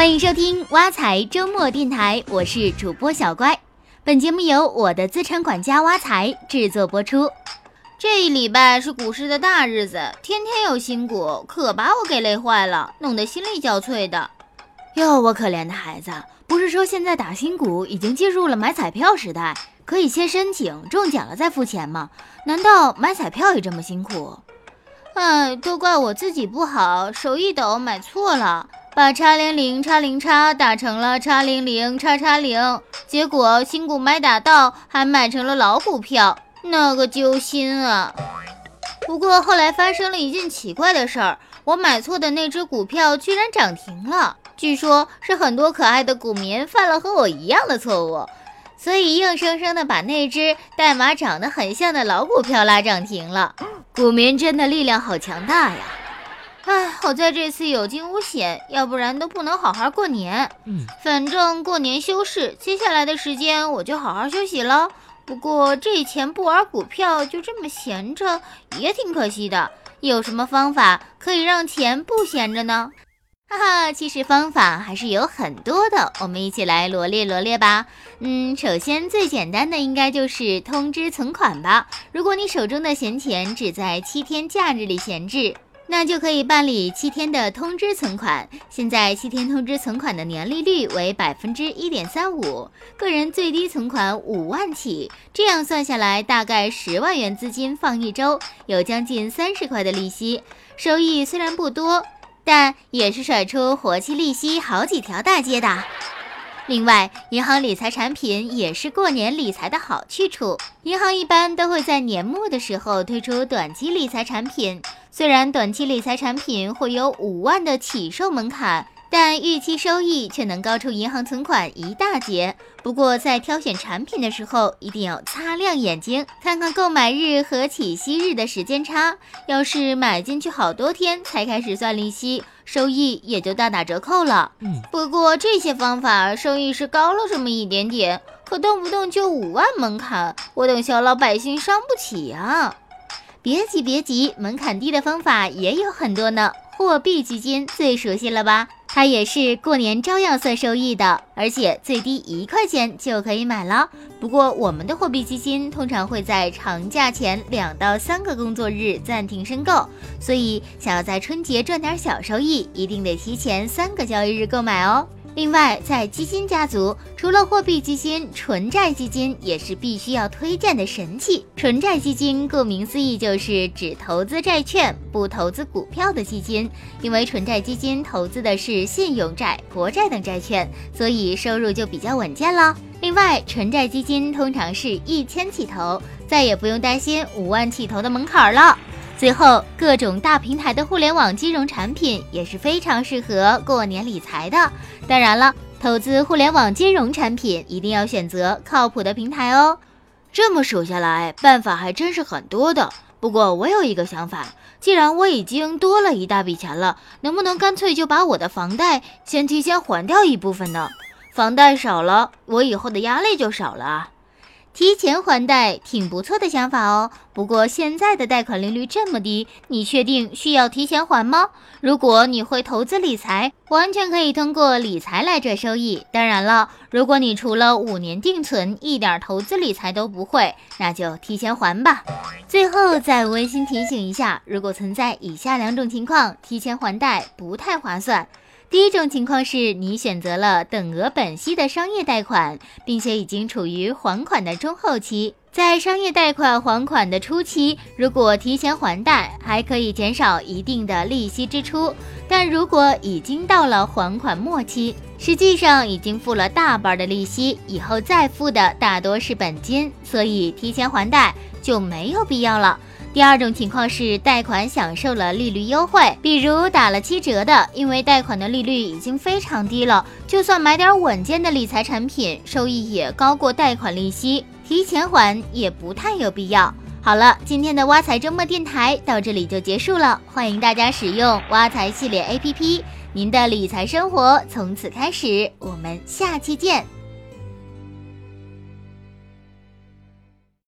欢迎收听挖财周末电台，我是主播小乖。本节目由我的资产管家挖财制作播出。这一礼拜是股市的大日子，天天有新股，可把我给累坏了，弄得心力交瘁的。哟，我可怜的孩子，不是说现在打新股已经进入了买彩票时代，可以先申请，中奖了再付钱吗？难道买彩票也这么辛苦？哎，都怪我自己不好，手一抖买错了，把叉零零叉零叉打成了叉零零叉叉零，结果新股没打到，还买成了老股票，那个揪心啊！不过后来发生了一件奇怪的事儿，我买错的那只股票居然涨停了，据说是很多可爱的股民犯了和我一样的错误，所以硬生生的把那只代码长得很像的老股票拉涨停了。股民真的力量好强大呀！唉，好在这次有惊无险，要不然都不能好好过年。嗯，反正过年休市，接下来的时间我就好好休息了。不过这钱不玩股票，就这么闲着，也挺可惜的。有什么方法可以让钱不闲着呢？哈哈，其实方法还是有很多的，我们一起来罗列罗列吧。嗯，首先最简单的应该就是通知存款吧。如果你手中的闲钱只在七天假日里闲置，那就可以办理七天的通知存款。现在七天通知存款的年利率为百分之一点三五，个人最低存款五万起，这样算下来大概十万元资金放一周，有将近三十块的利息，收益虽然不多。但也是甩出活期利息好几条大街的。另外，银行理财产品也是过年理财的好去处。银行一般都会在年末的时候推出短期理财产品，虽然短期理财产品会有五万的起售门槛。但预期收益却能高出银行存款一大截。不过在挑选产品的时候，一定要擦亮眼睛，看看购买日和起息日的时间差。要是买进去好多天才开始算利息，收益也就大打折扣了。嗯，不过这些方法收益是高了这么一点点，可动不动就五万门槛，我等小老百姓伤不起啊！别急别急，门槛低的方法也有很多呢。货币基金最熟悉了吧？它也是过年照样算收益的，而且最低一块钱就可以买了。不过我们的货币基金通常会在长假前两到三个工作日暂停申购，所以想要在春节赚点小收益，一定得提前三个交易日购买哦。另外，在基金家族，除了货币基金，纯债基金也是必须要推荐的神器。纯债基金顾名思义就是只投资债券不投资股票的基金，因为纯债基金投资的是信用债、国债等债券，所以收入就比较稳健了。另外，纯债基金通常是一千起投，再也不用担心五万起投的门槛了。最后，各种大平台的互联网金融产品也是非常适合过年理财的。当然了，投资互联网金融产品一定要选择靠谱的平台哦。这么数下来，办法还真是很多的。不过我有一个想法，既然我已经多了一大笔钱了，能不能干脆就把我的房贷先提前还掉一部分呢？房贷少了，我以后的压力就少了啊。提前还贷挺不错的想法哦，不过现在的贷款利率这么低，你确定需要提前还吗？如果你会投资理财，完全可以通过理财来赚收益。当然了，如果你除了五年定存，一点投资理财都不会，那就提前还吧。最后再温馨提醒一下，如果存在以下两种情况，提前还贷不太划算。第一种情况是你选择了等额本息的商业贷款，并且已经处于还款的中后期。在商业贷款还款的初期，如果提前还贷，还可以减少一定的利息支出；但如果已经到了还款末期，实际上已经付了大半的利息，以后再付的大多是本金，所以提前还贷就没有必要了。第二种情况是贷款享受了利率优惠，比如打了七折的，因为贷款的利率已经非常低了，就算买点稳健的理财产品，收益也高过贷款利息，提前还也不太有必要。好了，今天的挖财周末电台到这里就结束了，欢迎大家使用挖财系列 APP，您的理财生活从此开始，我们下期见。